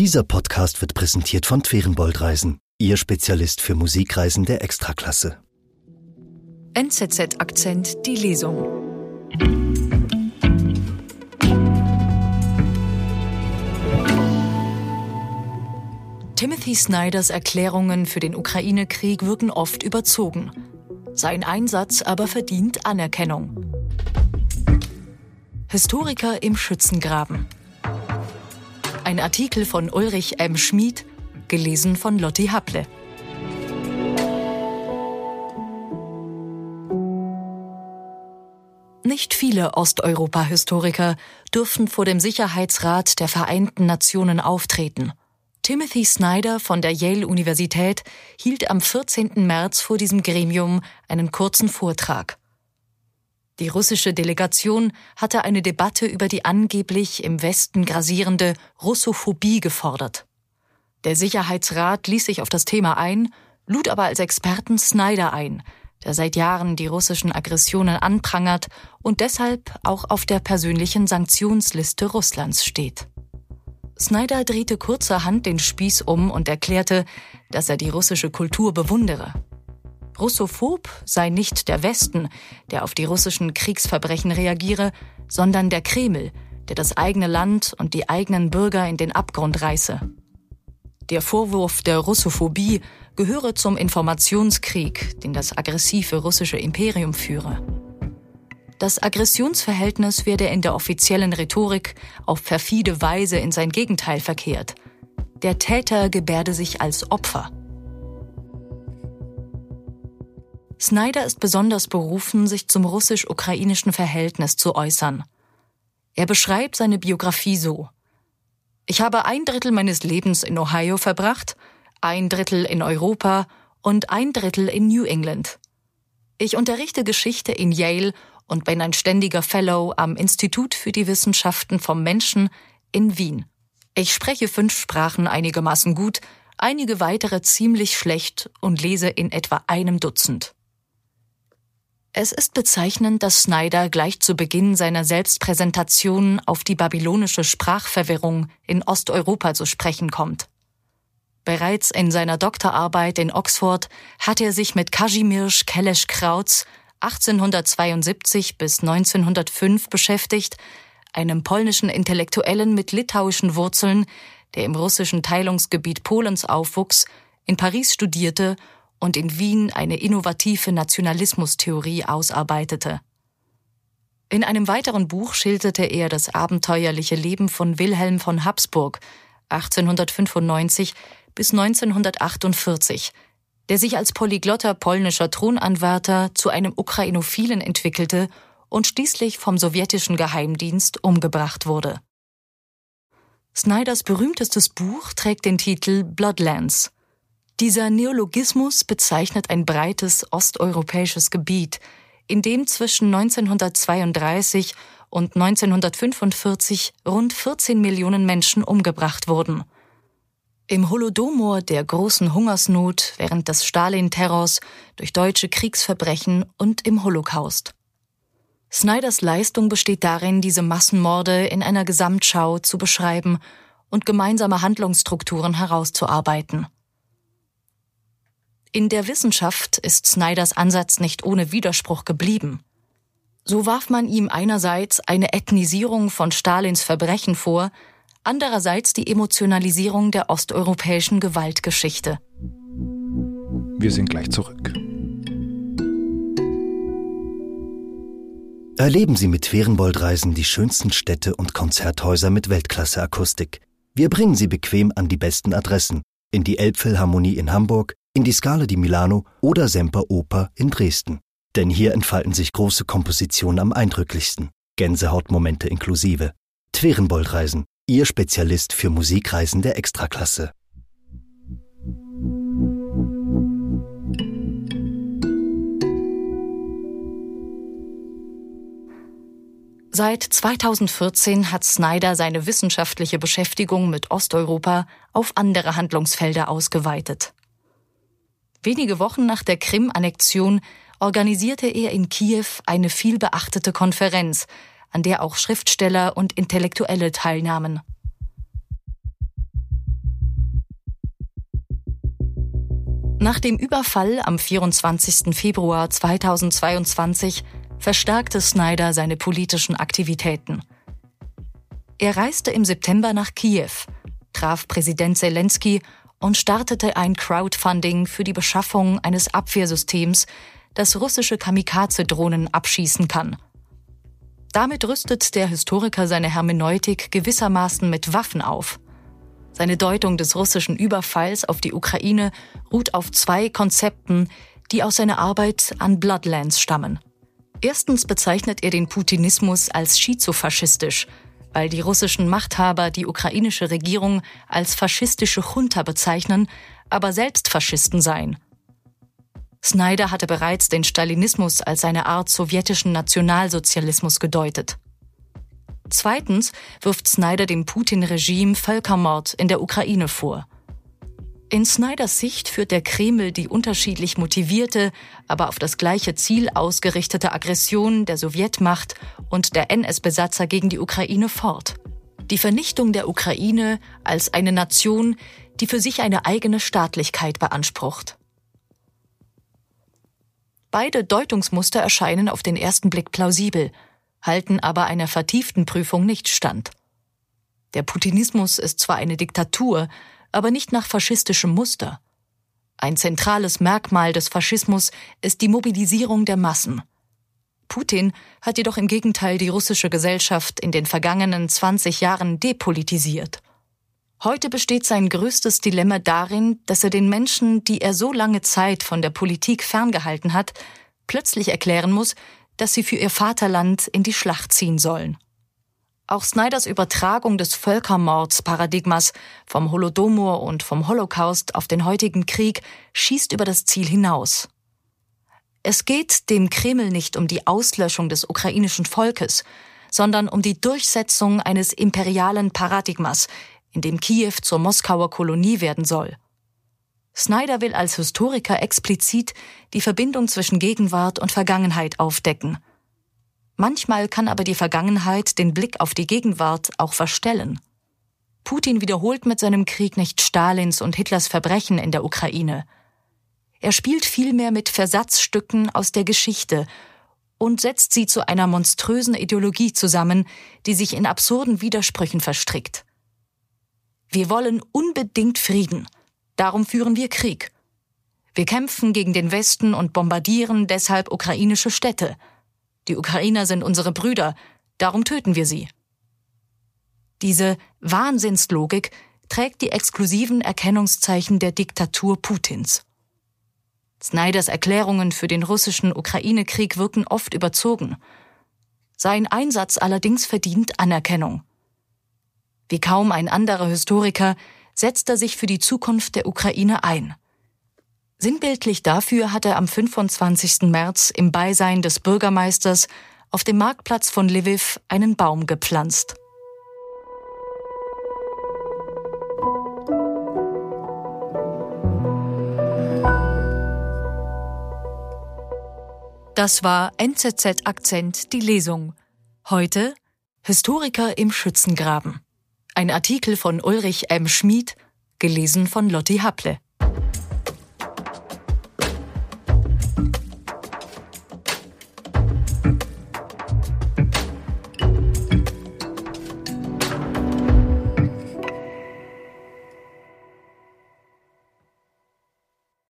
Dieser Podcast wird präsentiert von Twerenbold Reisen, Ihr Spezialist für Musikreisen der Extraklasse. NZZ Akzent die Lesung. Timothy Snyders Erklärungen für den Ukraine-Krieg wirken oft überzogen. Sein Einsatz aber verdient Anerkennung. Historiker im Schützengraben. Ein Artikel von Ulrich M. Schmid, gelesen von Lotti Happle. Nicht viele Osteuropa-Historiker dürfen vor dem Sicherheitsrat der Vereinten Nationen auftreten. Timothy Snyder von der Yale-Universität hielt am 14. März vor diesem Gremium einen kurzen Vortrag. Die russische Delegation hatte eine Debatte über die angeblich im Westen grasierende Russophobie gefordert. Der Sicherheitsrat ließ sich auf das Thema ein, lud aber als Experten Snyder ein, der seit Jahren die russischen Aggressionen anprangert und deshalb auch auf der persönlichen Sanktionsliste Russlands steht. Snyder drehte kurzerhand den Spieß um und erklärte, dass er die russische Kultur bewundere. Russophob sei nicht der Westen, der auf die russischen Kriegsverbrechen reagiere, sondern der Kreml, der das eigene Land und die eigenen Bürger in den Abgrund reiße. Der Vorwurf der Russophobie gehöre zum Informationskrieg, den das aggressive russische Imperium führe. Das Aggressionsverhältnis werde in der offiziellen Rhetorik auf perfide Weise in sein Gegenteil verkehrt. Der Täter gebärde sich als Opfer. Snyder ist besonders berufen, sich zum russisch-ukrainischen Verhältnis zu äußern. Er beschreibt seine Biografie so. Ich habe ein Drittel meines Lebens in Ohio verbracht, ein Drittel in Europa und ein Drittel in New England. Ich unterrichte Geschichte in Yale und bin ein ständiger Fellow am Institut für die Wissenschaften vom Menschen in Wien. Ich spreche fünf Sprachen einigermaßen gut, einige weitere ziemlich schlecht und lese in etwa einem Dutzend. Es ist bezeichnend, dass Snyder gleich zu Beginn seiner Selbstpräsentation auf die babylonische Sprachverwirrung in Osteuropa zu sprechen kommt. Bereits in seiner Doktorarbeit in Oxford hat er sich mit Kazimierz Kellesch-Krautz 1872 bis 1905 beschäftigt, einem polnischen Intellektuellen mit litauischen Wurzeln, der im russischen Teilungsgebiet Polens aufwuchs, in Paris studierte und in Wien eine innovative Nationalismustheorie ausarbeitete. In einem weiteren Buch schilderte er das abenteuerliche Leben von Wilhelm von Habsburg 1895 bis 1948, der sich als polyglotter polnischer Thronanwärter zu einem Ukrainophilen entwickelte und schließlich vom sowjetischen Geheimdienst umgebracht wurde. Snyders berühmtestes Buch trägt den Titel Bloodlands – dieser Neologismus bezeichnet ein breites osteuropäisches Gebiet, in dem zwischen 1932 und 1945 rund 14 Millionen Menschen umgebracht wurden. Im Holodomor der großen Hungersnot während des Stalin-Terrors durch deutsche Kriegsverbrechen und im Holocaust. Snyders Leistung besteht darin, diese Massenmorde in einer Gesamtschau zu beschreiben und gemeinsame Handlungsstrukturen herauszuarbeiten. In der Wissenschaft ist Snyders Ansatz nicht ohne Widerspruch geblieben. So warf man ihm einerseits eine Ethnisierung von Stalins Verbrechen vor, andererseits die Emotionalisierung der osteuropäischen Gewaltgeschichte. Wir sind gleich zurück. Erleben Sie mit Ferienbold-Reisen die schönsten Städte und Konzerthäuser mit Weltklasse-Akustik. Wir bringen Sie bequem an die besten Adressen. In die Elbphilharmonie in Hamburg, in die Scala di Milano oder Semper Oper in Dresden. Denn hier entfalten sich große Kompositionen am eindrücklichsten, Gänsehautmomente inklusive. Twerenbold-Reisen, Ihr Spezialist für Musikreisen der Extraklasse. Seit 2014 hat Snyder seine wissenschaftliche Beschäftigung mit Osteuropa auf andere Handlungsfelder ausgeweitet. Wenige Wochen nach der Krim-Annexion organisierte er in Kiew eine vielbeachtete Konferenz, an der auch Schriftsteller und Intellektuelle teilnahmen. Nach dem Überfall am 24. Februar 2022 verstärkte Snyder seine politischen Aktivitäten. Er reiste im September nach Kiew, traf Präsident Zelensky und startete ein Crowdfunding für die Beschaffung eines Abwehrsystems, das russische Kamikaze-Drohnen abschießen kann. Damit rüstet der Historiker seine Hermeneutik gewissermaßen mit Waffen auf. Seine Deutung des russischen Überfalls auf die Ukraine ruht auf zwei Konzepten, die aus seiner Arbeit an Bloodlands stammen. Erstens bezeichnet er den Putinismus als schizofaschistisch, weil die russischen Machthaber die ukrainische Regierung als faschistische Junta bezeichnen, aber selbst Faschisten seien. Snyder hatte bereits den Stalinismus als eine Art sowjetischen Nationalsozialismus gedeutet. Zweitens wirft Snyder dem Putin-Regime Völkermord in der Ukraine vor. In Snyders Sicht führt der Kreml die unterschiedlich motivierte, aber auf das gleiche Ziel ausgerichtete Aggression der Sowjetmacht und der NS-Besatzer gegen die Ukraine fort. Die Vernichtung der Ukraine als eine Nation, die für sich eine eigene Staatlichkeit beansprucht. Beide Deutungsmuster erscheinen auf den ersten Blick plausibel – halten aber einer vertieften Prüfung nicht stand. Der Putinismus ist zwar eine Diktatur, aber nicht nach faschistischem Muster. Ein zentrales Merkmal des Faschismus ist die Mobilisierung der Massen. Putin hat jedoch im Gegenteil die russische Gesellschaft in den vergangenen 20 Jahren depolitisiert. Heute besteht sein größtes Dilemma darin, dass er den Menschen, die er so lange Zeit von der Politik ferngehalten hat, plötzlich erklären muss, dass sie für ihr Vaterland in die Schlacht ziehen sollen. Auch Snyders Übertragung des Völkermordsparadigmas vom Holodomor und vom Holocaust auf den heutigen Krieg schießt über das Ziel hinaus. Es geht dem Kreml nicht um die Auslöschung des ukrainischen Volkes, sondern um die Durchsetzung eines imperialen Paradigmas, in dem Kiew zur Moskauer Kolonie werden soll. Snyder will als Historiker explizit die Verbindung zwischen Gegenwart und Vergangenheit aufdecken. Manchmal kann aber die Vergangenheit den Blick auf die Gegenwart auch verstellen. Putin wiederholt mit seinem Krieg nicht Stalins und Hitlers Verbrechen in der Ukraine. Er spielt vielmehr mit Versatzstücken aus der Geschichte und setzt sie zu einer monströsen Ideologie zusammen, die sich in absurden Widersprüchen verstrickt. Wir wollen unbedingt Frieden – Darum führen wir Krieg. Wir kämpfen gegen den Westen und bombardieren deshalb ukrainische Städte. Die Ukrainer sind unsere Brüder, darum töten wir sie. Diese Wahnsinnslogik trägt die exklusiven Erkennungszeichen der Diktatur Putins. Snyders Erklärungen für den russischen Ukraine-Krieg wirken oft überzogen. Sein Einsatz allerdings verdient Anerkennung. Wie kaum ein anderer Historiker setzt er sich für die Zukunft der Ukraine ein. Sinnbildlich dafür hat er am 25. März im Beisein des Bürgermeisters auf dem Marktplatz von Lviv einen Baum gepflanzt. Das war NZZ Akzent die Lesung. Heute Historiker im Schützengraben. Ein Artikel von Ulrich M. Schmid, gelesen von Lotti Happle.